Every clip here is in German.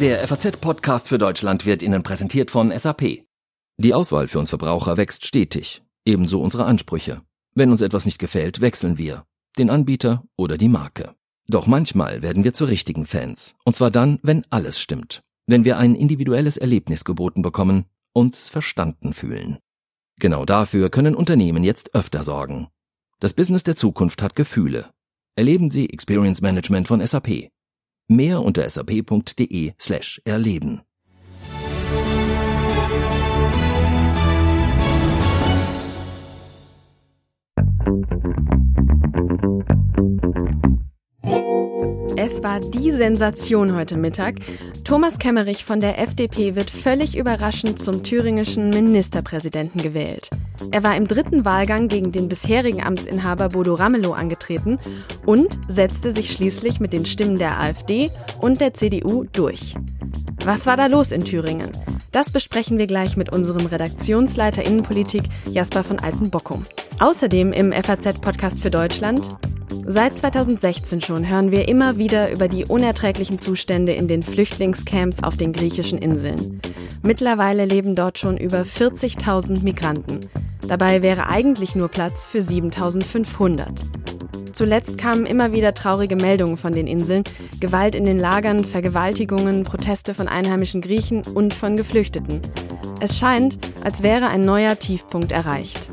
Der FAZ-Podcast für Deutschland wird Ihnen präsentiert von SAP. Die Auswahl für uns Verbraucher wächst stetig, ebenso unsere Ansprüche. Wenn uns etwas nicht gefällt, wechseln wir, den Anbieter oder die Marke. Doch manchmal werden wir zu richtigen Fans, und zwar dann, wenn alles stimmt, wenn wir ein individuelles Erlebnis geboten bekommen, uns verstanden fühlen. Genau dafür können Unternehmen jetzt öfter sorgen. Das Business der Zukunft hat Gefühle. Erleben Sie Experience Management von SAP. Mehr unter sap.de slash erleben. Es war die Sensation heute Mittag. Thomas Kemmerich von der FDP wird völlig überraschend zum thüringischen Ministerpräsidenten gewählt. Er war im dritten Wahlgang gegen den bisherigen Amtsinhaber Bodo Ramelow angetreten und setzte sich schließlich mit den Stimmen der AfD und der CDU durch. Was war da los in Thüringen? Das besprechen wir gleich mit unserem Redaktionsleiter Innenpolitik Jasper von Altenbockum. Außerdem im FAZ-Podcast für Deutschland Seit 2016 schon hören wir immer wieder über die unerträglichen Zustände in den Flüchtlingscamps auf den griechischen Inseln. Mittlerweile leben dort schon über 40.000 Migranten. Dabei wäre eigentlich nur Platz für 7.500. Zuletzt kamen immer wieder traurige Meldungen von den Inseln, Gewalt in den Lagern, Vergewaltigungen, Proteste von einheimischen Griechen und von Geflüchteten. Es scheint, als wäre ein neuer Tiefpunkt erreicht.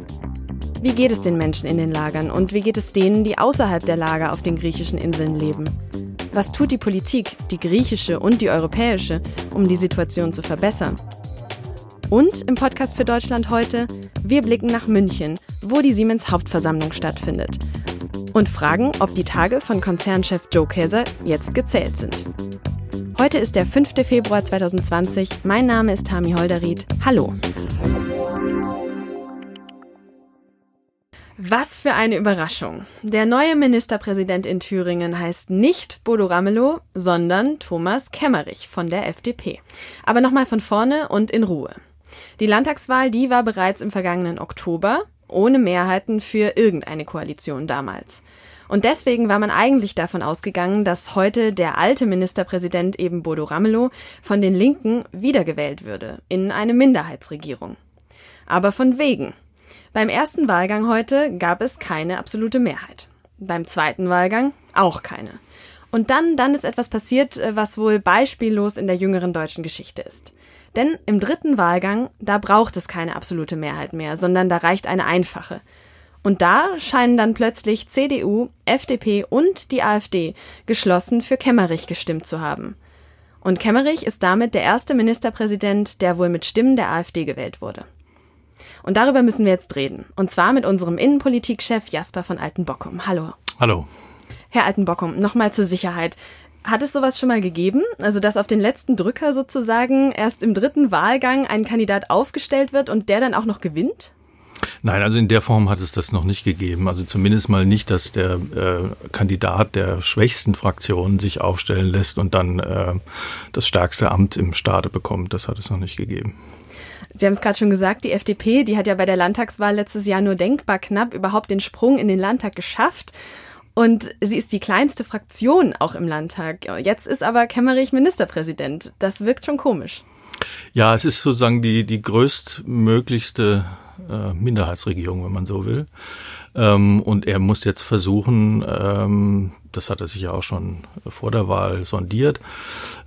Wie geht es den Menschen in den Lagern und wie geht es denen, die außerhalb der Lager auf den griechischen Inseln leben? Was tut die Politik, die griechische und die europäische, um die Situation zu verbessern? Und im Podcast für Deutschland heute, wir blicken nach München, wo die Siemens Hauptversammlung stattfindet. Und fragen, ob die Tage von Konzernchef Joe Käser jetzt gezählt sind. Heute ist der 5. Februar 2020. Mein Name ist Tami Holderried. Hallo. Was für eine Überraschung. Der neue Ministerpräsident in Thüringen heißt nicht Bodo Ramelow, sondern Thomas Kemmerich von der FDP. Aber nochmal von vorne und in Ruhe. Die Landtagswahl, die war bereits im vergangenen Oktober, ohne Mehrheiten für irgendeine Koalition damals. Und deswegen war man eigentlich davon ausgegangen, dass heute der alte Ministerpräsident eben Bodo Ramelow von den Linken wiedergewählt würde in eine Minderheitsregierung. Aber von wegen. Beim ersten Wahlgang heute gab es keine absolute Mehrheit. Beim zweiten Wahlgang auch keine. Und dann, dann ist etwas passiert, äh, was wohl beispiellos in der jüngeren deutschen Geschichte ist. Denn im dritten Wahlgang, da braucht es keine absolute Mehrheit mehr, sondern da reicht eine einfache. Und da scheinen dann plötzlich CDU, FDP und die AfD geschlossen für Kemmerich gestimmt zu haben. Und Kemmerich ist damit der erste Ministerpräsident, der wohl mit Stimmen der AfD gewählt wurde. Und darüber müssen wir jetzt reden. Und zwar mit unserem Innenpolitikchef Jasper von Altenbockum. Hallo. Hallo. Herr Altenbockum, nochmal zur Sicherheit. Hat es sowas schon mal gegeben? Also, dass auf den letzten Drücker sozusagen erst im dritten Wahlgang ein Kandidat aufgestellt wird und der dann auch noch gewinnt? Nein, also in der Form hat es das noch nicht gegeben. Also zumindest mal nicht, dass der äh, Kandidat der schwächsten Fraktion sich aufstellen lässt und dann äh, das stärkste Amt im Staate bekommt. Das hat es noch nicht gegeben. Sie haben es gerade schon gesagt, die FDP, die hat ja bei der Landtagswahl letztes Jahr nur denkbar knapp überhaupt den Sprung in den Landtag geschafft. Und sie ist die kleinste Fraktion auch im Landtag. Jetzt ist aber Kemmerich Ministerpräsident. Das wirkt schon komisch. Ja, es ist sozusagen die, die größtmöglichste äh, Minderheitsregierung, wenn man so will. Ähm, und er muss jetzt versuchen, ähm, das hat er sich ja auch schon vor der Wahl sondiert,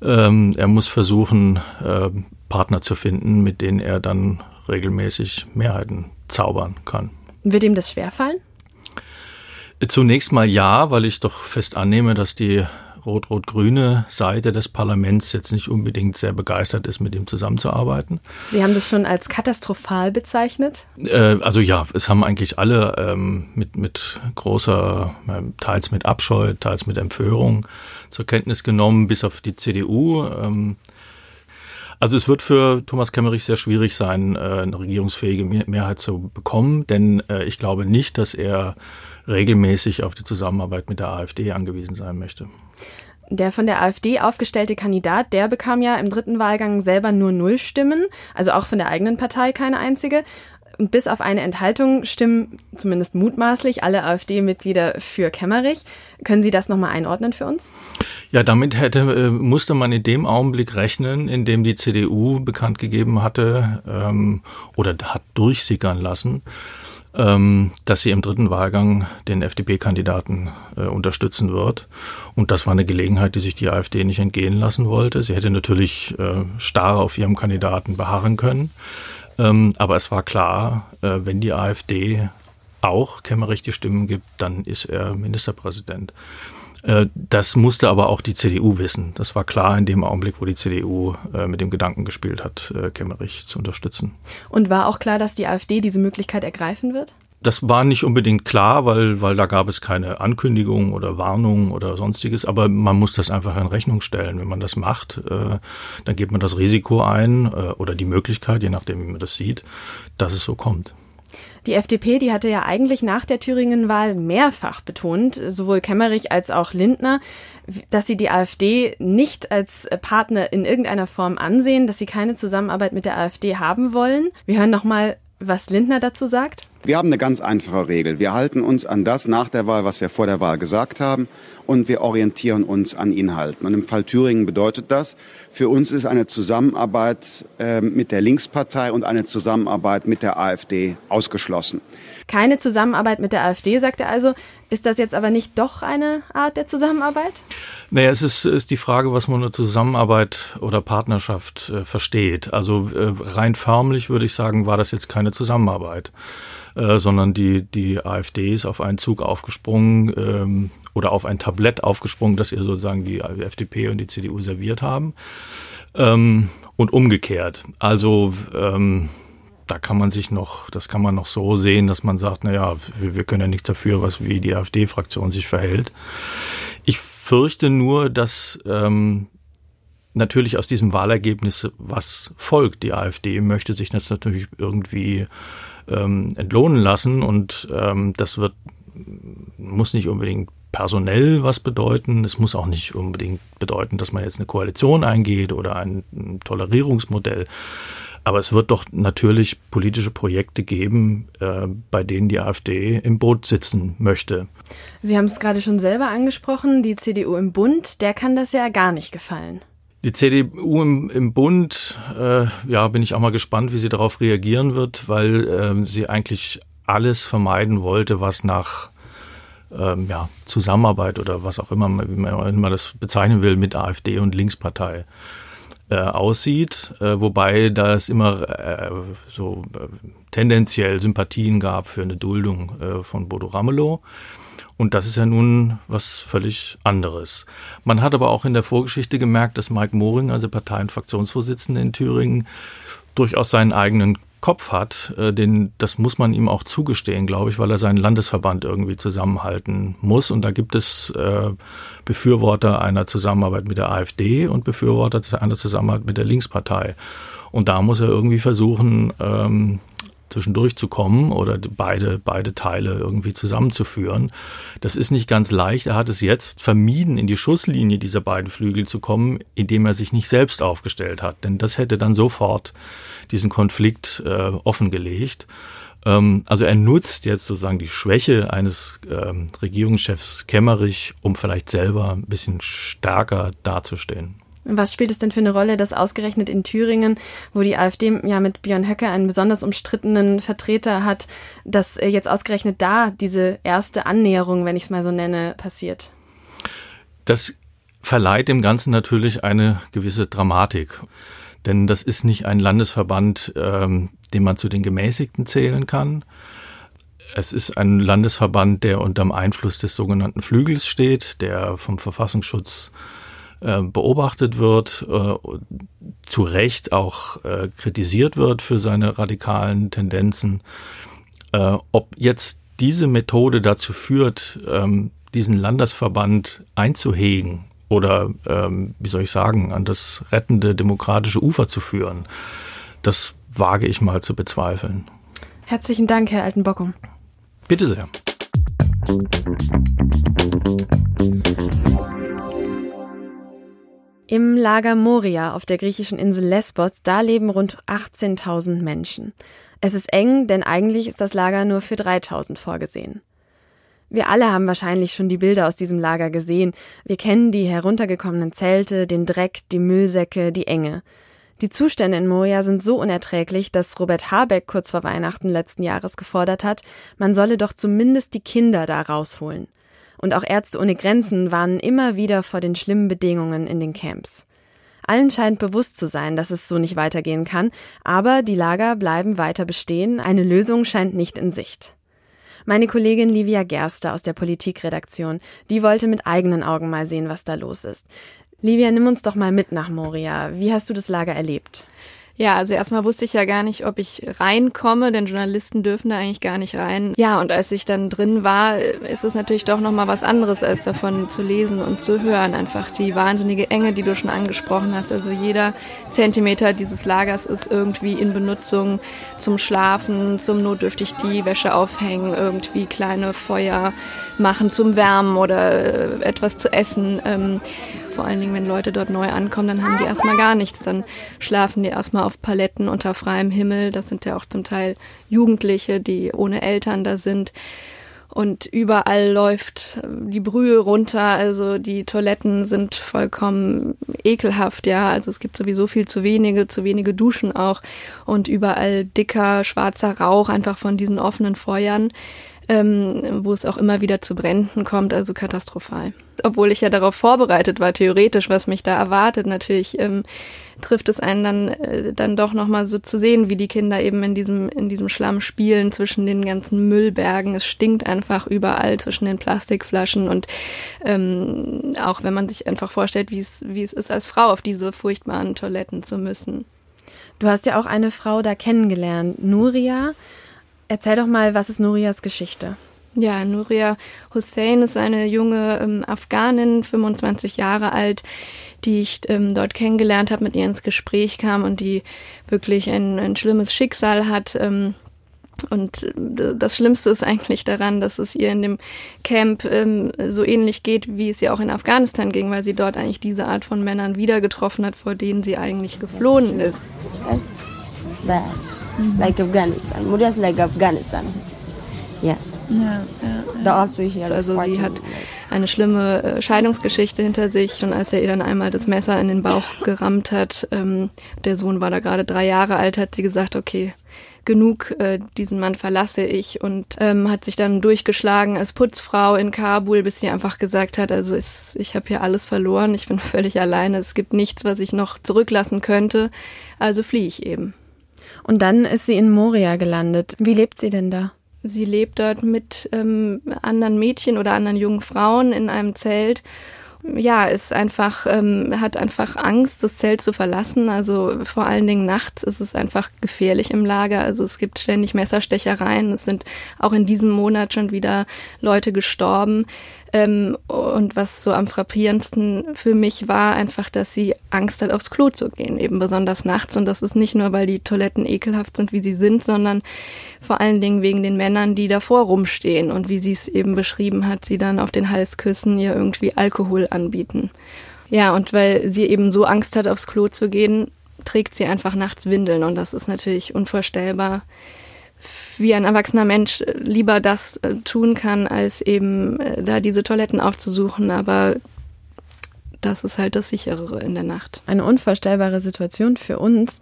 ähm, er muss versuchen, äh, Partner zu finden, mit denen er dann regelmäßig Mehrheiten zaubern kann. Wird ihm das schwerfallen? Zunächst mal ja, weil ich doch fest annehme, dass die rot-rot-grüne Seite des Parlaments jetzt nicht unbedingt sehr begeistert ist, mit ihm zusammenzuarbeiten. Sie haben das schon als katastrophal bezeichnet? Äh, also ja, es haben eigentlich alle ähm, mit, mit großer, äh, teils mit Abscheu, teils mit Empörung zur Kenntnis genommen, bis auf die CDU. Ähm, also es wird für Thomas Kemmerich sehr schwierig sein, äh, eine regierungsfähige Mehrheit zu bekommen, denn äh, ich glaube nicht, dass er regelmäßig auf die Zusammenarbeit mit der AfD angewiesen sein möchte. Der von der AfD aufgestellte Kandidat, der bekam ja im dritten Wahlgang selber nur null Stimmen, also auch von der eigenen Partei keine einzige. Und bis auf eine Enthaltung stimmen zumindest mutmaßlich alle AfD-Mitglieder für Kemmerich. Können Sie das nochmal einordnen für uns? Ja, damit hätte, äh, musste man in dem Augenblick rechnen, in dem die CDU bekannt gegeben hatte ähm, oder hat durchsickern lassen, ähm, dass sie im dritten Wahlgang den FDP-Kandidaten äh, unterstützen wird. Und das war eine Gelegenheit, die sich die AfD nicht entgehen lassen wollte. Sie hätte natürlich äh, starr auf ihrem Kandidaten beharren können. Ähm, aber es war klar, äh, wenn die AfD auch Kemmerich die Stimmen gibt, dann ist er Ministerpräsident. Äh, das musste aber auch die CDU wissen. Das war klar in dem Augenblick, wo die CDU äh, mit dem Gedanken gespielt hat, äh, Kemmerich zu unterstützen. Und war auch klar, dass die AfD diese Möglichkeit ergreifen wird? Das war nicht unbedingt klar, weil, weil da gab es keine Ankündigung oder Warnung oder sonstiges, aber man muss das einfach in Rechnung stellen. Wenn man das macht, äh, dann geht man das Risiko ein äh, oder die Möglichkeit, je nachdem, wie man das sieht, dass es so kommt. Die FDP, die hatte ja eigentlich nach der Thüringen-Wahl mehrfach betont, sowohl Kemmerich als auch Lindner, dass sie die AfD nicht als Partner in irgendeiner Form ansehen, dass sie keine Zusammenarbeit mit der AfD haben wollen. Wir hören noch mal, was Lindner dazu sagt. Wir haben eine ganz einfache Regel. Wir halten uns an das nach der Wahl, was wir vor der Wahl gesagt haben, und wir orientieren uns an Inhalten. Und im Fall Thüringen bedeutet das, für uns ist eine Zusammenarbeit äh, mit der Linkspartei und eine Zusammenarbeit mit der AfD ausgeschlossen. Keine Zusammenarbeit mit der AfD, sagt er also. Ist das jetzt aber nicht doch eine Art der Zusammenarbeit? Naja, es ist, ist die Frage, was man unter Zusammenarbeit oder Partnerschaft äh, versteht. Also äh, rein förmlich würde ich sagen, war das jetzt keine Zusammenarbeit. Äh, sondern die, die AfD ist auf einen Zug aufgesprungen ähm, oder auf ein Tablett aufgesprungen, das ihr sozusagen die FDP und die CDU serviert haben. Ähm, und umgekehrt. Also ähm, da kann man sich noch, das kann man noch so sehen, dass man sagt, na ja, wir, wir können ja nichts dafür, was wie die AfD-Fraktion sich verhält. Ich fürchte nur, dass ähm, natürlich aus diesem Wahlergebnis was folgt. Die AfD möchte sich das natürlich irgendwie ähm, entlohnen lassen und ähm, das wird muss nicht unbedingt personell was bedeuten. Es muss auch nicht unbedingt bedeuten, dass man jetzt eine Koalition eingeht oder ein, ein Tolerierungsmodell. Aber es wird doch natürlich politische Projekte geben, äh, bei denen die AfD im Boot sitzen möchte. Sie haben es gerade schon selber angesprochen, die CDU im Bund, der kann das ja gar nicht gefallen. Die CDU im, im Bund, äh, ja, bin ich auch mal gespannt, wie sie darauf reagieren wird, weil ähm, sie eigentlich alles vermeiden wollte, was nach ähm, ja, Zusammenarbeit oder was auch immer, wie man immer das bezeichnen will, mit AfD und Linkspartei äh, aussieht, äh, wobei da es immer äh, so tendenziell Sympathien gab für eine Duldung von Bodo Ramelow. Und das ist ja nun was völlig anderes. Man hat aber auch in der Vorgeschichte gemerkt, dass Mike Moring, also Partei- und Fraktionsvorsitzender in Thüringen, durchaus seinen eigenen Kopf hat, äh, den, das muss man ihm auch zugestehen, glaube ich, weil er seinen Landesverband irgendwie zusammenhalten muss. Und da gibt es äh, Befürworter einer Zusammenarbeit mit der AfD und Befürworter einer Zusammenarbeit mit der Linkspartei. Und da muss er irgendwie versuchen, ähm, zwischendurch zu kommen oder beide, beide Teile irgendwie zusammenzuführen. Das ist nicht ganz leicht. Er hat es jetzt vermieden, in die Schusslinie dieser beiden Flügel zu kommen, indem er sich nicht selbst aufgestellt hat. Denn das hätte dann sofort diesen Konflikt äh, offengelegt. Ähm, also er nutzt jetzt sozusagen die Schwäche eines ähm, Regierungschefs Kemmerich, um vielleicht selber ein bisschen stärker dazustehen. Was spielt es denn für eine Rolle, dass ausgerechnet in Thüringen, wo die AfD ja mit Björn Höcke einen besonders umstrittenen Vertreter hat, dass äh, jetzt ausgerechnet da diese erste Annäherung, wenn ich es mal so nenne, passiert? Das verleiht dem Ganzen natürlich eine gewisse Dramatik. Denn das ist nicht ein Landesverband, ähm, den man zu den Gemäßigten zählen kann. Es ist ein Landesverband, der unterm Einfluss des sogenannten Flügels steht, der vom Verfassungsschutz äh, beobachtet wird, äh, zu Recht auch äh, kritisiert wird für seine radikalen Tendenzen. ob jetzt diese Methode dazu führt, ähm, diesen Landesverband einzuhegen oder, ähm, wie soll ich sagen, an das rettende demokratische Ufer zu führen, das wage ich mal zu bezweifeln. Herzlichen Dank, Herr Altenbockum. Bitte sehr. Im Lager Moria auf der griechischen Insel Lesbos, da leben rund 18.000 Menschen. Es ist eng, denn eigentlich ist das Lager nur für 3.000 vorgesehen. Wir alle haben wahrscheinlich schon die Bilder aus diesem Lager gesehen. Wir kennen die heruntergekommenen Zelte, den Dreck, die Müllsäcke, die Enge. Die Zustände in Moria sind so unerträglich, dass Robert Habeck kurz vor Weihnachten letzten Jahres gefordert hat, man solle doch zumindest die Kinder da rausholen. Und auch Ärzte ohne Grenzen warnen immer wieder vor den schlimmen Bedingungen in den Camps. Allen scheint bewusst zu sein, dass es so nicht weitergehen kann, aber die Lager bleiben weiter bestehen, eine Lösung scheint nicht in Sicht. Meine Kollegin Livia Gerster aus der Politikredaktion, die wollte mit eigenen Augen mal sehen, was da los ist. Livia, nimm uns doch mal mit nach Moria. Wie hast du das Lager erlebt? Ja, also erstmal wusste ich ja gar nicht, ob ich reinkomme, denn Journalisten dürfen da eigentlich gar nicht rein. Ja, und als ich dann drin war, ist es natürlich doch nochmal was anderes, als davon zu lesen und zu hören. Einfach die wahnsinnige Enge, die du schon angesprochen hast. Also jeder Zentimeter dieses Lagers ist irgendwie in Benutzung zum Schlafen, zum notdürftig die Wäsche aufhängen, irgendwie kleine Feuer machen zum Wärmen oder äh, etwas zu essen. Vor allen Dingen, wenn Leute dort neu ankommen, dann haben die erstmal gar nichts. Dann schlafen die erstmal auf Paletten unter freiem Himmel. Das sind ja auch zum Teil Jugendliche, die ohne Eltern da sind. Und überall läuft die Brühe runter. Also die Toiletten sind vollkommen ekelhaft, ja. Also es gibt sowieso viel zu wenige, zu wenige Duschen auch. Und überall dicker, schwarzer Rauch einfach von diesen offenen Feuern ähm, wo es auch immer wieder zu Bränden kommt, also katastrophal. Obwohl ich ja darauf vorbereitet war, theoretisch, was mich da erwartet, natürlich ähm, trifft es einen dann, äh, dann doch nochmal so zu sehen, wie die Kinder eben in diesem, in diesem Schlamm spielen zwischen den ganzen Müllbergen. Es stinkt einfach überall zwischen den Plastikflaschen und ähm, auch wenn man sich einfach vorstellt, wie es, wie es ist, als Frau auf diese furchtbaren Toiletten zu müssen. Du hast ja auch eine Frau da kennengelernt, Nuria. Erzähl doch mal, was ist Nurias Geschichte? Ja, Nuria Hussein ist eine junge ähm, Afghanin, 25 Jahre alt, die ich ähm, dort kennengelernt habe, mit ihr ins Gespräch kam und die wirklich ein, ein schlimmes Schicksal hat. Ähm, und äh, das Schlimmste ist eigentlich daran, dass es ihr in dem Camp ähm, so ähnlich geht, wie es ihr auch in Afghanistan ging, weil sie dort eigentlich diese Art von Männern wieder getroffen hat, vor denen sie eigentlich geflohen ist. Das bad, mm-hmm. like Afghanistan. Murias like Afghanistan. Yeah. Ja, ja, ja. Also, also sie hat eine schlimme äh, Scheidungsgeschichte hinter sich und als er ihr dann einmal das Messer in den Bauch gerammt hat, ähm, der Sohn war da gerade drei Jahre alt, hat sie gesagt, okay, genug, äh, diesen Mann verlasse ich und ähm, hat sich dann durchgeschlagen als Putzfrau in Kabul, bis sie einfach gesagt hat, also ist, ich habe hier alles verloren, ich bin völlig alleine, es gibt nichts, was ich noch zurücklassen könnte, also fliehe ich eben. Und dann ist sie in Moria gelandet. Wie lebt sie denn da? Sie lebt dort mit ähm, anderen Mädchen oder anderen jungen Frauen in einem Zelt. Ja, ist einfach, ähm, hat einfach Angst, das Zelt zu verlassen. Also vor allen Dingen nachts ist es einfach gefährlich im Lager. Also es gibt ständig Messerstechereien. Es sind auch in diesem Monat schon wieder Leute gestorben. Ähm, und was so am frappierendsten für mich war, einfach, dass sie Angst hat, aufs Klo zu gehen, eben besonders nachts. Und das ist nicht nur, weil die Toiletten ekelhaft sind, wie sie sind, sondern vor allen Dingen wegen den Männern, die davor rumstehen und wie sie es eben beschrieben hat, sie dann auf den Hals küssen, ihr irgendwie Alkohol anbieten. Ja, und weil sie eben so Angst hat, aufs Klo zu gehen, trägt sie einfach nachts Windeln und das ist natürlich unvorstellbar wie ein erwachsener Mensch äh, lieber das äh, tun kann, als eben äh, da diese Toiletten aufzusuchen. Aber das ist halt das Sicherere in der Nacht. Eine unvorstellbare Situation für uns.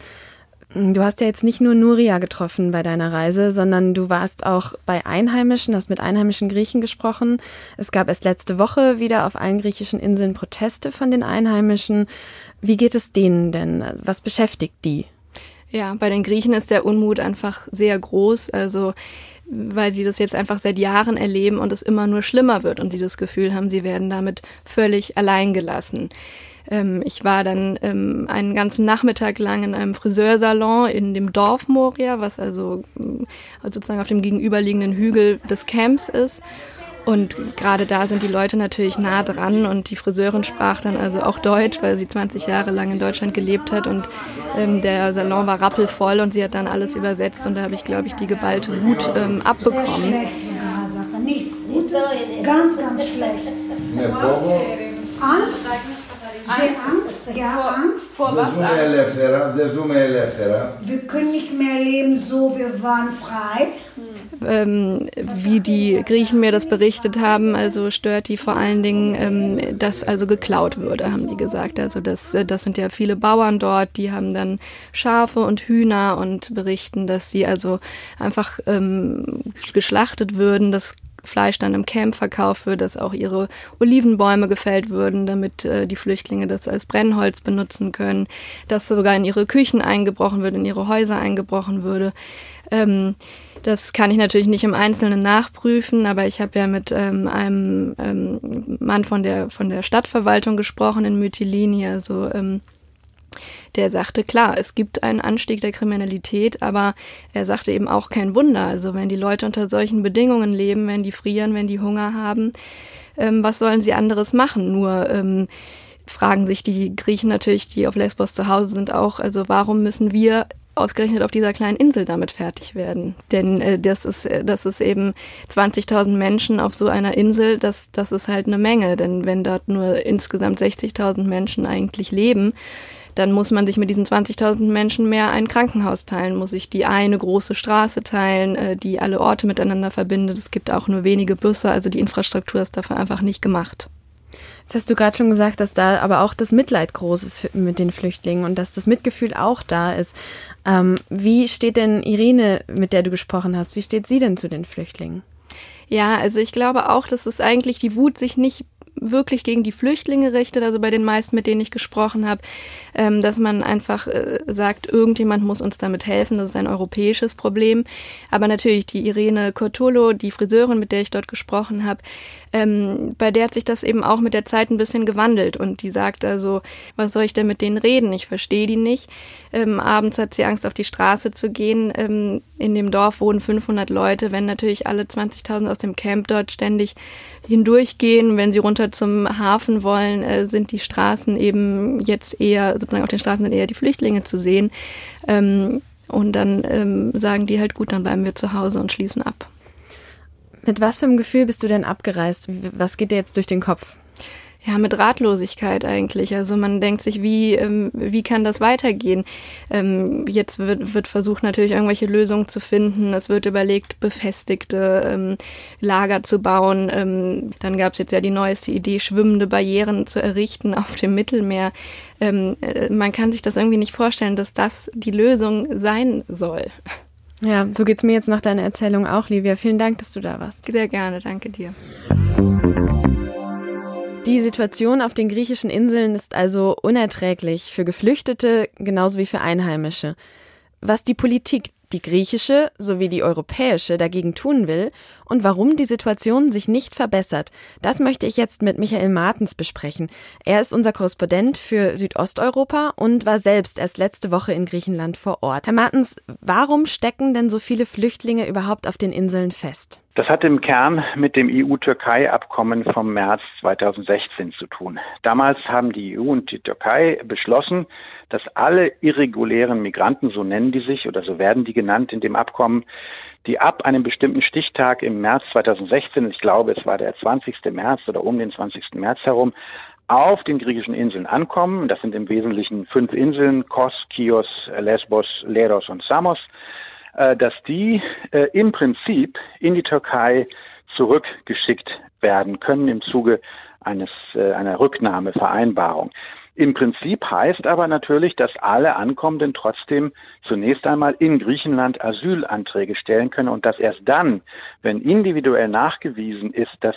Du hast ja jetzt nicht nur Nuria getroffen bei deiner Reise, sondern du warst auch bei Einheimischen, hast mit einheimischen Griechen gesprochen. Es gab erst letzte Woche wieder auf allen griechischen Inseln Proteste von den Einheimischen. Wie geht es denen denn? Was beschäftigt die? Ja, bei den Griechen ist der Unmut einfach sehr groß, also weil sie das jetzt einfach seit Jahren erleben und es immer nur schlimmer wird und sie das Gefühl haben, sie werden damit völlig allein gelassen. Ähm, ich war dann ähm, einen ganzen Nachmittag lang in einem Friseursalon in dem Dorf Moria, was also, also sozusagen auf dem gegenüberliegenden Hügel des Camps ist. Und gerade da sind die Leute natürlich nah dran und die Friseurin sprach dann also auch Deutsch, weil sie 20 Jahre lang in Deutschland gelebt hat und ähm, der Salon war rappelvoll und sie hat dann alles übersetzt und da habe ich, glaube ich, die geballte Wut ähm, abbekommen. Ganz, ganz schlecht. Angst, sehr Angst, ja. Angst. Vor was Angst? Wir können nicht mehr leben so, wir waren frei. Ähm, wie die Griechen mir das berichtet haben, also stört die vor allen Dingen, ähm, dass also geklaut würde, haben die gesagt. Also das, äh, das sind ja viele Bauern dort, die haben dann Schafe und Hühner und berichten, dass sie also einfach ähm, geschlachtet würden, dass Fleisch dann im Camp verkauft wird, dass auch ihre Olivenbäume gefällt würden, damit äh, die Flüchtlinge das als Brennholz benutzen können, dass sogar in ihre Küchen eingebrochen wird, in ihre Häuser eingebrochen würde. Ähm, das kann ich natürlich nicht im Einzelnen nachprüfen, aber ich habe ja mit ähm, einem ähm, Mann von der von der Stadtverwaltung gesprochen in Mytilini, also ähm, der sagte, klar, es gibt einen Anstieg der Kriminalität, aber er sagte eben auch kein Wunder. Also wenn die Leute unter solchen Bedingungen leben, wenn die frieren, wenn die Hunger haben, ähm, was sollen sie anderes machen? Nur ähm, fragen sich die Griechen natürlich, die auf Lesbos zu Hause sind, auch, also warum müssen wir ausgerechnet auf dieser kleinen Insel damit fertig werden. Denn äh, das ist äh, das ist eben 20.000 Menschen auf so einer Insel, das das ist halt eine Menge, denn wenn dort nur insgesamt 60.000 Menschen eigentlich leben, dann muss man sich mit diesen 20.000 Menschen mehr ein Krankenhaus teilen, muss sich die eine große Straße teilen, äh, die alle Orte miteinander verbindet. Es gibt auch nur wenige Busse, also die Infrastruktur ist dafür einfach nicht gemacht. Jetzt hast du gerade schon gesagt, dass da aber auch das Mitleid groß ist mit den Flüchtlingen und dass das Mitgefühl auch da ist. Ähm, wie steht denn Irene, mit der du gesprochen hast, wie steht sie denn zu den Flüchtlingen? Ja, also ich glaube auch, dass es eigentlich die Wut sich nicht wirklich gegen die Flüchtlinge richtet, also bei den meisten, mit denen ich gesprochen habe, ähm, dass man einfach äh, sagt, irgendjemand muss uns damit helfen, das ist ein europäisches Problem. Aber natürlich die Irene Cortolo, die Friseurin, mit der ich dort gesprochen habe, ähm, bei der hat sich das eben auch mit der Zeit ein bisschen gewandelt und die sagt also, was soll ich denn mit denen reden? Ich verstehe die nicht. Ähm, abends hat sie Angst, auf die Straße zu gehen. In dem Dorf wohnen 500 Leute. Wenn natürlich alle 20.000 aus dem Camp dort ständig hindurchgehen, wenn sie runter zum Hafen wollen, äh, sind die Straßen eben jetzt eher, sozusagen auf den Straßen sind eher die Flüchtlinge zu sehen. Ähm, und dann ähm, sagen die halt, gut, dann bleiben wir zu Hause und schließen ab. Mit was für einem Gefühl bist du denn abgereist? Was geht dir jetzt durch den Kopf? Ja, mit Ratlosigkeit eigentlich. Also man denkt sich, wie, ähm, wie kann das weitergehen? Ähm, jetzt wird, wird versucht natürlich irgendwelche Lösungen zu finden. Es wird überlegt, befestigte ähm, Lager zu bauen. Ähm, dann gab es jetzt ja die neueste Idee, schwimmende Barrieren zu errichten auf dem Mittelmeer. Ähm, äh, man kann sich das irgendwie nicht vorstellen, dass das die Lösung sein soll. Ja, so geht's mir jetzt nach deiner Erzählung auch, Livia. Vielen Dank, dass du da warst. Sehr gerne, danke dir. Die Situation auf den griechischen Inseln ist also unerträglich für Geflüchtete genauso wie für Einheimische. Was die Politik die griechische sowie die europäische dagegen tun will und warum die Situation sich nicht verbessert. Das möchte ich jetzt mit Michael Martens besprechen. Er ist unser Korrespondent für Südosteuropa und war selbst erst letzte Woche in Griechenland vor Ort. Herr Martens, warum stecken denn so viele Flüchtlinge überhaupt auf den Inseln fest? Das hat im Kern mit dem EU-Türkei-Abkommen vom März 2016 zu tun. Damals haben die EU und die Türkei beschlossen, dass alle irregulären Migranten, so nennen die sich oder so werden die genannt in dem Abkommen, die ab einem bestimmten Stichtag im März 2016, ich glaube es war der 20. März oder um den 20. März herum, auf den griechischen Inseln ankommen. Das sind im Wesentlichen fünf Inseln, Kos, Kios, Lesbos, Leros und Samos dass die äh, im Prinzip in die Türkei zurückgeschickt werden können im Zuge eines, äh, einer Rücknahmevereinbarung. Im Prinzip heißt aber natürlich, dass alle Ankommenden trotzdem zunächst einmal in Griechenland Asylanträge stellen können und dass erst dann, wenn individuell nachgewiesen ist, dass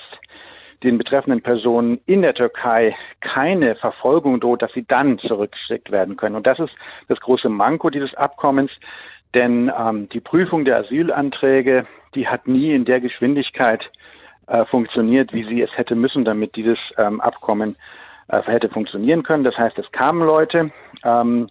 den betreffenden Personen in der Türkei keine Verfolgung droht, dass sie dann zurückgeschickt werden können. Und das ist das große Manko dieses Abkommens, denn ähm, die Prüfung der Asylanträge, die hat nie in der Geschwindigkeit äh, funktioniert, wie sie es hätte müssen, damit dieses ähm, Abkommen äh, hätte funktionieren können. Das heißt, es kamen Leute, ähm,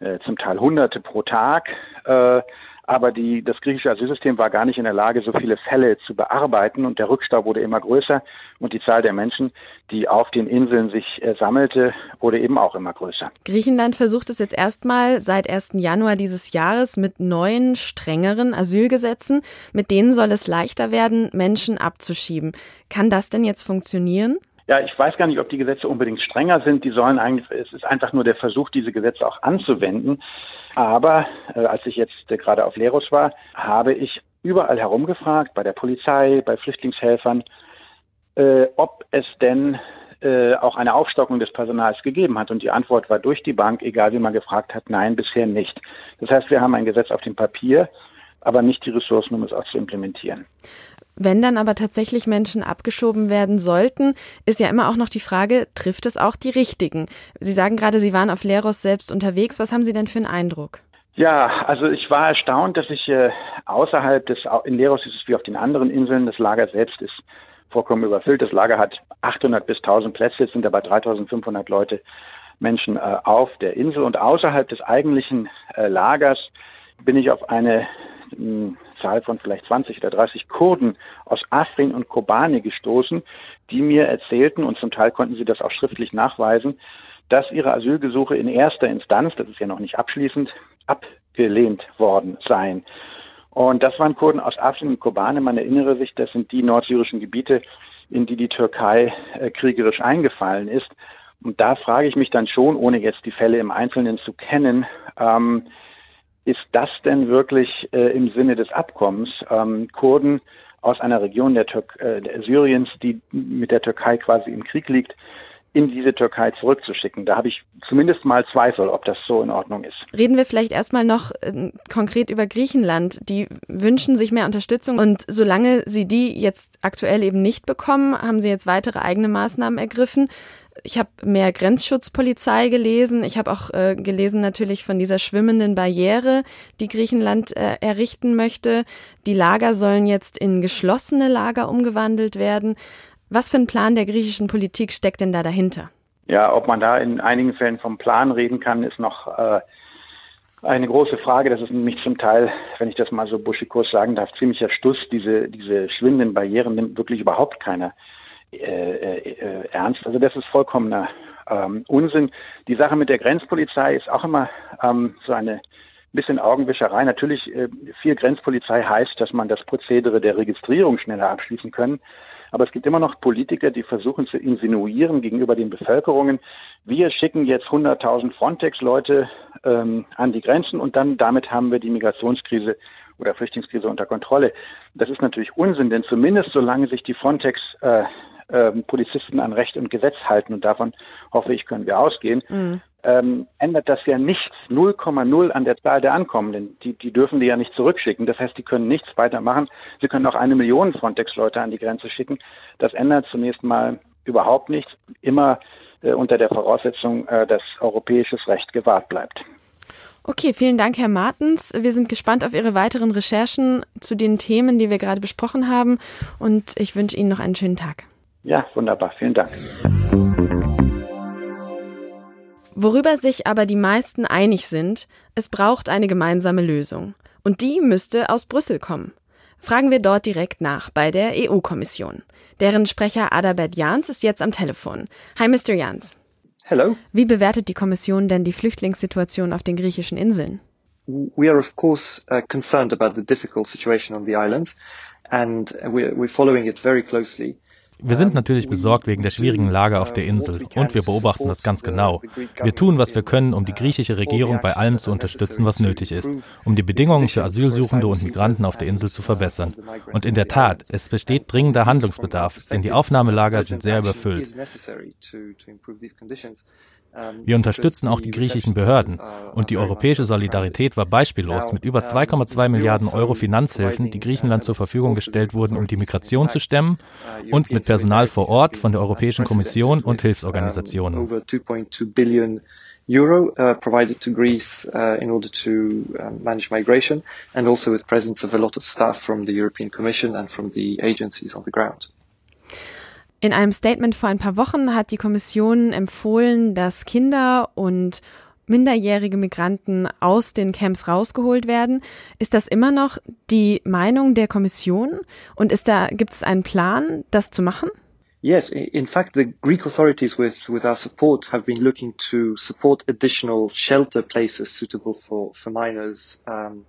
äh, zum Teil Hunderte pro Tag, äh, aber die, das griechische Asylsystem war gar nicht in der Lage, so viele Fälle zu bearbeiten und der Rückstau wurde immer größer und die Zahl der Menschen, die auf den Inseln sich äh, sammelte, wurde eben auch immer größer. Griechenland versucht es jetzt erstmal seit 1. Januar dieses Jahres mit neuen, strengeren Asylgesetzen. Mit denen soll es leichter werden, Menschen abzuschieben. Kann das denn jetzt funktionieren? Ja, ich weiß gar nicht, ob die Gesetze unbedingt strenger sind. Die sollen eigentlich, es ist einfach nur der Versuch, diese Gesetze auch anzuwenden. Aber äh, als ich jetzt äh, gerade auf Leros war, habe ich überall herumgefragt, bei der Polizei, bei Flüchtlingshelfern, äh, ob es denn äh, auch eine Aufstockung des Personals gegeben hat. Und die Antwort war durch die Bank, egal wie man gefragt hat, nein, bisher nicht. Das heißt, wir haben ein Gesetz auf dem Papier, aber nicht die Ressourcen, um es auch zu implementieren. Wenn dann aber tatsächlich Menschen abgeschoben werden sollten, ist ja immer auch noch die Frage, trifft es auch die Richtigen? Sie sagen gerade, Sie waren auf Leros selbst unterwegs. Was haben Sie denn für einen Eindruck? Ja, also ich war erstaunt, dass ich äh, außerhalb des, in Leros ist es wie auf den anderen Inseln, das Lager selbst ist vollkommen überfüllt. Das Lager hat 800 bis 1000 Plätze, es sind aber 3500 Leute, Menschen äh, auf der Insel. Und außerhalb des eigentlichen äh, Lagers bin ich auf eine hm, Zahl von vielleicht 20 oder 30 Kurden aus Afrin und Kobane gestoßen, die mir erzählten, und zum Teil konnten sie das auch schriftlich nachweisen, dass ihre Asylgesuche in erster Instanz, das ist ja noch nicht abschließend, abgelehnt worden seien. Und das waren Kurden aus Afrin und Kobane. Man erinnere sich, das sind die nordsyrischen Gebiete, in die die Türkei äh, kriegerisch eingefallen ist. Und da frage ich mich dann schon, ohne jetzt die Fälle im Einzelnen zu kennen, ähm, ist das denn wirklich äh, im Sinne des Abkommens, ähm, Kurden aus einer Region der, Tür äh, der Syriens, die mit der Türkei quasi im Krieg liegt, in diese Türkei zurückzuschicken. Da habe ich zumindest mal Zweifel, ob das so in Ordnung ist. Reden wir vielleicht erstmal noch äh, konkret über Griechenland. Die wünschen sich mehr Unterstützung und solange sie die jetzt aktuell eben nicht bekommen, haben sie jetzt weitere eigene Maßnahmen ergriffen. Ich habe mehr Grenzschutzpolizei gelesen. Ich habe auch äh, gelesen natürlich von dieser schwimmenden Barriere, die Griechenland äh, errichten möchte. Die Lager sollen jetzt in geschlossene Lager umgewandelt werden. Was für ein Plan der griechischen Politik steckt denn da dahinter? Ja, ob man da in einigen Fällen vom Plan reden kann, ist noch äh, eine große Frage. Das ist nämlich zum Teil, wenn ich das mal so buschikos sagen darf, ziemlicher Stuss. Diese, diese schwindenden Barrieren nimmt wirklich überhaupt keiner äh, äh, ernst. Also das ist vollkommener ähm, Unsinn. Die Sache mit der Grenzpolizei ist auch immer ähm, so eine bisschen Augenwischerei. Natürlich, äh, viel Grenzpolizei heißt, dass man das Prozedere der Registrierung schneller abschließen können. Aber es gibt immer noch Politiker, die versuchen zu insinuieren gegenüber den Bevölkerungen, wir schicken jetzt 100.000 Frontex-Leute ähm, an die Grenzen und dann damit haben wir die Migrationskrise oder Flüchtlingskrise unter Kontrolle. Das ist natürlich Unsinn, denn zumindest solange sich die Frontex äh, ähm, Polizisten an Recht und Gesetz halten und davon hoffe ich, können wir ausgehen, mhm. ähm, ändert das ja nichts, 0,0 an der Zahl der Ankommenden. Die, die dürfen die ja nicht zurückschicken. Das heißt, die können nichts weitermachen. Sie können auch eine Million Frontex-Leute an die Grenze schicken. Das ändert zunächst mal überhaupt nichts, immer äh, unter der Voraussetzung, äh, dass europäisches Recht gewahrt bleibt. Okay, vielen Dank, Herr Martens. Wir sind gespannt auf Ihre weiteren Recherchen zu den Themen, die wir gerade besprochen haben. Und ich wünsche Ihnen noch einen schönen Tag. Ja, wunderbar. Vielen Dank. Worüber sich aber die meisten einig sind, es braucht eine gemeinsame Lösung. Und die müsste aus Brüssel kommen. Fragen wir dort direkt nach bei der EU-Kommission. Deren Sprecher Adalbert Jans ist jetzt am Telefon. Hi, Mr. Jans. Hello. Wie bewertet die Kommission denn die Flüchtlingssituation auf den griechischen Inseln? We are of course uh, concerned about the difficult situation on the islands and we're, we're following it very closely. Wir sind natürlich besorgt wegen der schwierigen Lage auf der Insel und wir beobachten das ganz genau. Wir tun, was wir können, um die griechische Regierung bei allem zu unterstützen, was nötig ist, um die Bedingungen für Asylsuchende und Migranten auf der Insel zu verbessern. Und in der Tat, es besteht dringender Handlungsbedarf, denn die Aufnahmelager sind sehr überfüllt. Wir unterstützen auch die griechischen Behörden und die europäische Solidarität war beispiellos mit über 2,2 Milliarden Euro Finanzhilfen, die Griechenland zur Verfügung gestellt wurden, um die Migration zu stemmen und mit Personal vor Ort von der Europäischen Kommission und Hilfsorganisationen. euro uh, provided to Greece uh, in order to uh, manage migration and also with presence of a lot of staff from the European Commission and from the agencies on the ground. In einem Statement vor ein paar Wochen hat die Kommission empfohlen, dass Kinder und minderjährige Migranten aus den Camps rausgeholt werden. Ist das immer noch die Meinung der Kommission? Und ist da, gibt es einen Plan, das zu machen? Yes, in fact, the Greek authorities, with, with our support, have been looking to support additional shelter places suitable for, for minors. Um,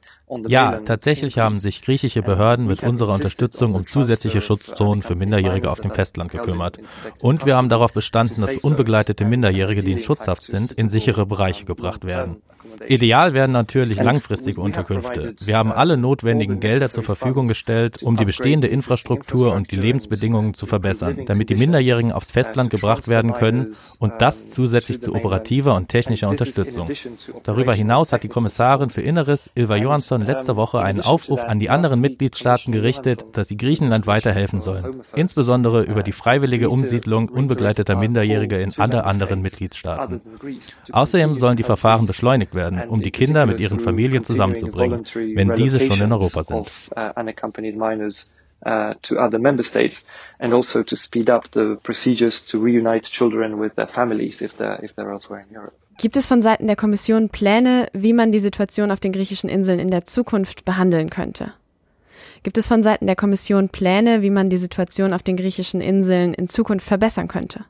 ja, tatsächlich haben sich griechische Behörden mit unserer Unterstützung um zusätzliche Schutzzonen für Minderjährige auf dem Festland gekümmert. Und wir haben darauf bestanden, dass unbegleitete Minderjährige, die in Schutzhaft sind, in sichere Bereiche gebracht werden. Ideal wären natürlich langfristige Unterkünfte. Wir haben alle notwendigen Gelder zur Verfügung gestellt, um die bestehende Infrastruktur und die Lebensbedingungen zu verbessern, damit die Minderjährigen aufs Festland gebracht werden können und das zusätzlich zu operativer und technischer Unterstützung. Darüber hinaus hat die Kommissarin für Inneres, Ilva Johansson, letzte Woche einen Aufruf an die anderen Mitgliedstaaten gerichtet, dass sie Griechenland weiterhelfen sollen, insbesondere über die freiwillige Umsiedlung unbegleiteter Minderjähriger in alle anderen Mitgliedstaaten. Außerdem sollen die Verfahren beschleunigt werden werden, um die Kinder mit ihren Familien zusammenzubringen, wenn diese schon in Europa sind. Uh, to other member states and also to speed up the procedures to reunite children with their families if they're, if they're elsewhere in Europe. Gibt es von Seiten der Kommission Pläne, wie man die Situation auf den griechischen Inseln in der Zukunft behandeln könnte? Gibt es von Seiten der Kommission Pläne, wie man die Situation auf den griechischen Inseln in Zukunft verbessern könnte?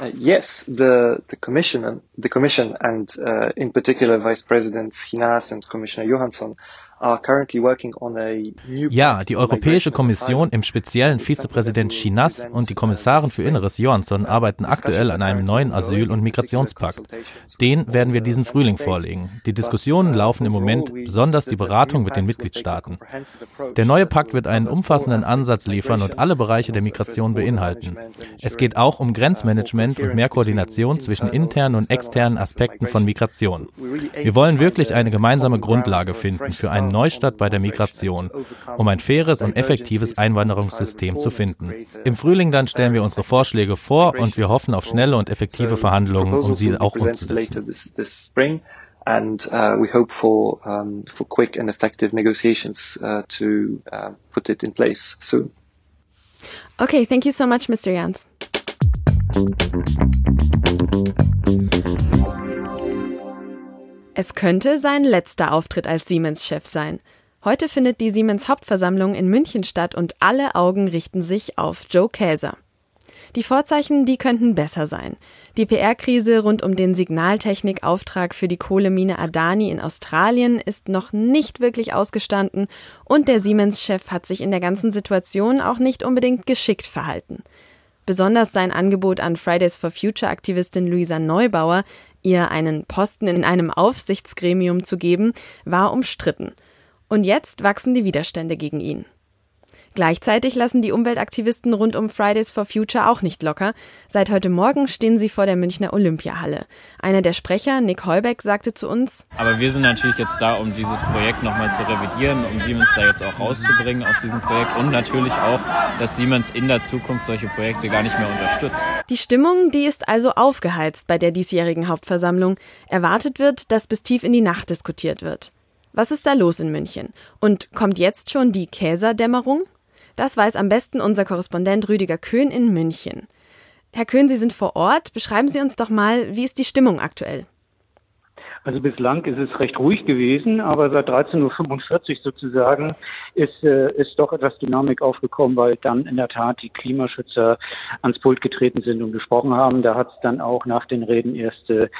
Uh, yes, the the commission, the commission, and uh, in particular Vice President Hinas and Commissioner Johansson Ja, die Europäische Kommission, im speziellen Vizepräsident Chinas und die Kommissarin für Inneres Johansson arbeiten aktuell an einem neuen Asyl- und Migrationspakt. Den werden wir diesen Frühling vorlegen. Die Diskussionen laufen im Moment, besonders die Beratung mit den Mitgliedstaaten. Der neue Pakt wird einen umfassenden Ansatz liefern und alle Bereiche der Migration beinhalten. Es geht auch um Grenzmanagement und mehr Koordination zwischen internen und externen Aspekten von Migration. Wir wollen wirklich eine gemeinsame Grundlage finden für einen Neustart bei der Migration, um ein faires und effektives Einwanderungssystem zu finden. Im Frühling dann stellen wir unsere Vorschläge vor und wir hoffen auf schnelle und effektive Verhandlungen, um sie auch umzusetzen. and uh, we hope for um, for quick and effective negotiations uh, to uh, put it in place soon. Okay, thank you so much, Mr. Jans. Es könnte sein letzter Auftritt als Siemens-Chef sein. Heute findet die Siemens-Hauptversammlung in München statt und alle Augen richten sich auf Joe Käser. Die Vorzeichen, die könnten besser sein. Die PR-Krise rund um den Signaltechnikauftrag für die Kohlemine Adani in Australien ist noch nicht wirklich ausgestanden und der Siemens-Chef hat sich in der ganzen Situation auch nicht unbedingt geschickt verhalten. Besonders sein Angebot an Fridays for Future Aktivistin Luisa Neubauer, ihr einen Posten in einem Aufsichtsgremium zu geben, war umstritten. Und jetzt wachsen die Widerstände gegen ihn. Gleichzeitig lassen die Umweltaktivisten rund um Fridays for Future auch nicht locker. Seit heute Morgen stehen sie vor der Münchner Olympiahalle. Einer der Sprecher, Nick Heubeck, sagte zu uns, Aber wir sind natürlich jetzt da, um dieses Projekt nochmal zu revidieren, um Siemens da jetzt auch rauszubringen aus diesem Projekt und natürlich auch, dass Siemens in der Zukunft solche Projekte gar nicht mehr unterstützt. Die Stimmung, die ist also aufgeheizt bei der diesjährigen Hauptversammlung. Erwartet wird, dass bis tief in die Nacht diskutiert wird. Was ist da los in München? Und kommt jetzt schon die Käserdämmerung? Das weiß am besten unser Korrespondent Rüdiger Köhn in München. Herr Köhn, Sie sind vor Ort. Beschreiben Sie uns doch mal, wie ist die Stimmung aktuell? Also bislang ist es recht ruhig gewesen, aber seit 13.45 Uhr sozusagen ist, äh, ist doch etwas Dynamik aufgekommen, weil dann in der Tat die Klimaschützer ans Pult getreten sind und gesprochen haben. Da hat es dann auch nach den Reden erste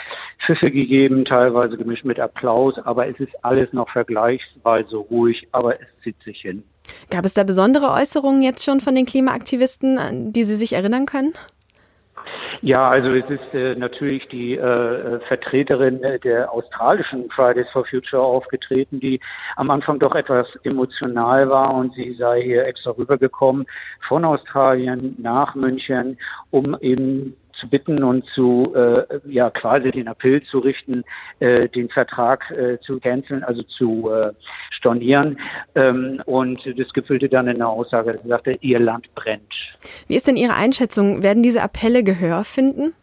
Pfiffe gegeben, teilweise gemischt mit Applaus, aber es ist alles noch vergleichsweise ruhig, aber es zieht sich hin. Gab es da besondere Äußerungen jetzt schon von den Klimaaktivisten, an die Sie sich erinnern können? Ja, also es ist äh, natürlich die äh, Vertreterin der australischen Fridays for Future aufgetreten, die am Anfang doch etwas emotional war und sie sei hier extra rübergekommen von Australien nach München, um eben zu bitten und zu äh, ja quasi den Appell zu richten, äh, den Vertrag äh, zu canceln, also zu äh, stornieren. Ähm, und das gipfelte dann in einer Aussage, dass er sagte, ihr Land brennt. Wie ist denn Ihre Einschätzung? Werden diese Appelle Gehör finden?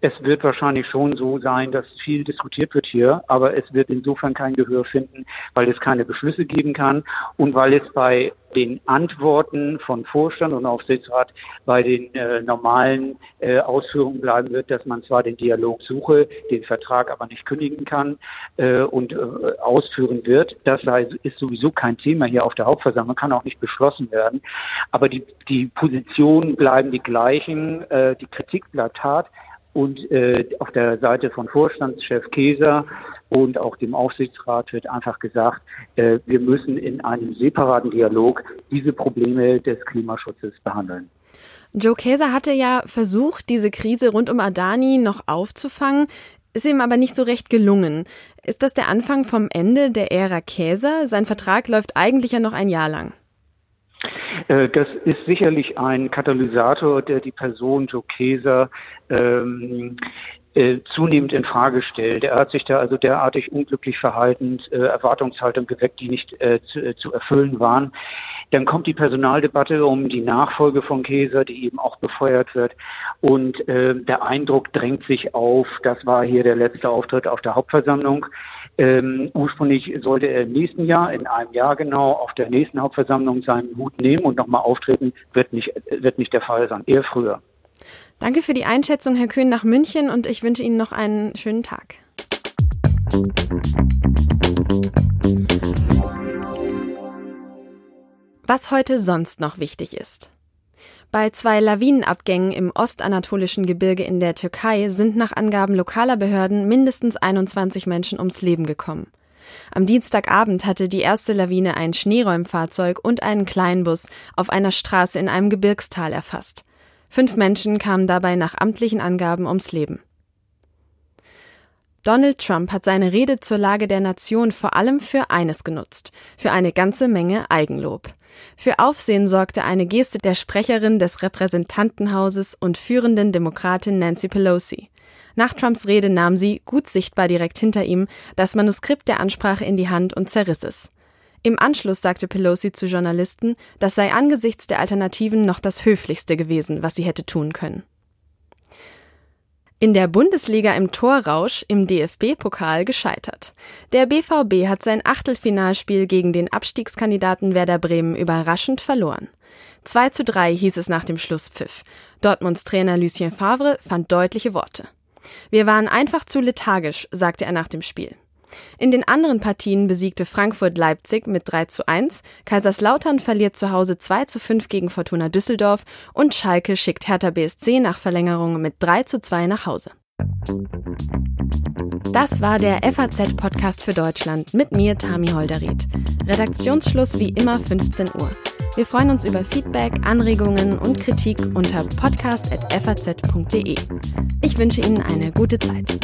Es wird wahrscheinlich schon so sein, dass viel diskutiert wird hier, aber es wird insofern kein Gehör finden, weil es keine Beschlüsse geben kann und weil es bei den Antworten von Vorstand und Aufsichtsrat bei den äh, normalen äh, Ausführungen bleiben wird, dass man zwar den Dialog suche, den Vertrag aber nicht kündigen kann äh, und äh, ausführen wird. Das sei, ist sowieso kein Thema hier auf der Hauptversammlung, kann auch nicht beschlossen werden. Aber die, die Positionen bleiben die gleichen, äh, die Kritik bleibt hart. Und äh, auf der Seite von Vorstandschef Keser und auch dem Aufsichtsrat wird einfach gesagt, äh, wir müssen in einem separaten Dialog diese Probleme des Klimaschutzes behandeln. Joe Keser hatte ja versucht, diese Krise rund um Adani noch aufzufangen, ist ihm aber nicht so recht gelungen. Ist das der Anfang vom Ende der Ära Käser? Sein Vertrag läuft eigentlich ja noch ein Jahr lang. Äh, das ist sicherlich ein Katalysator, der die Person Joe Keser ähm, äh, zunehmend in Frage stellt. Er hat sich da also derartig unglücklich verhalten, äh, Erwartungshaltung geweckt, die nicht äh, zu, äh, zu erfüllen waren. Dann kommt die Personaldebatte um die Nachfolge von Käser, die eben auch befeuert wird. Und äh, der Eindruck drängt sich auf, das war hier der letzte Auftritt auf der Hauptversammlung. Ähm, ursprünglich sollte er im nächsten Jahr, in einem Jahr genau, auf der nächsten Hauptversammlung seinen Hut nehmen und nochmal auftreten, wird nicht, wird nicht der Fall sein, eher früher. Danke für die Einschätzung, Herr Köhn, nach München und ich wünsche Ihnen noch einen schönen Tag. Was heute sonst noch wichtig ist. Bei zwei Lawinenabgängen im ostanatolischen Gebirge in der Türkei sind nach Angaben lokaler Behörden mindestens 21 Menschen ums Leben gekommen. Am Dienstagabend hatte die erste Lawine ein Schneeräumfahrzeug und einen Kleinbus auf einer Straße in einem Gebirgstal erfasst. Fünf Menschen kamen dabei nach amtlichen Angaben ums Leben. Donald Trump hat seine Rede zur Lage der Nation vor allem für eines genutzt, für eine ganze Menge Eigenlob. Für Aufsehen sorgte eine Geste der Sprecherin des Repräsentantenhauses und führenden Demokratin Nancy Pelosi. Nach Trumps Rede nahm sie, gut sichtbar direkt hinter ihm, das Manuskript der Ansprache in die Hand und zerriss es. Im Anschluss sagte Pelosi zu Journalisten, das sei angesichts der Alternativen noch das Höflichste gewesen, was sie hätte tun können. In der Bundesliga im Torrausch im DFB-Pokal gescheitert. Der BVB hat sein Achtelfinalspiel gegen den Abstiegskandidaten Werder Bremen überraschend verloren. 2 zu 3 hieß es nach dem Schlusspfiff. Dortmunds Trainer Lucien Favre fand deutliche Worte. Wir waren einfach zu lethargisch, sagte er nach dem Spiel. In den anderen Partien besiegte Frankfurt Leipzig mit 3 zu 1, Kaiserslautern verliert zu Hause 2 zu 5 gegen Fortuna Düsseldorf und Schalke schickt Hertha BSC nach Verlängerung mit 3 zu 2 nach Hause. Das war der FAZ-Podcast für Deutschland mit mir, Tami Holderried. Redaktionsschluss wie immer 15 Uhr. Wir freuen uns über Feedback, Anregungen und Kritik unter podcast.faz.de. Ich wünsche Ihnen eine gute Zeit.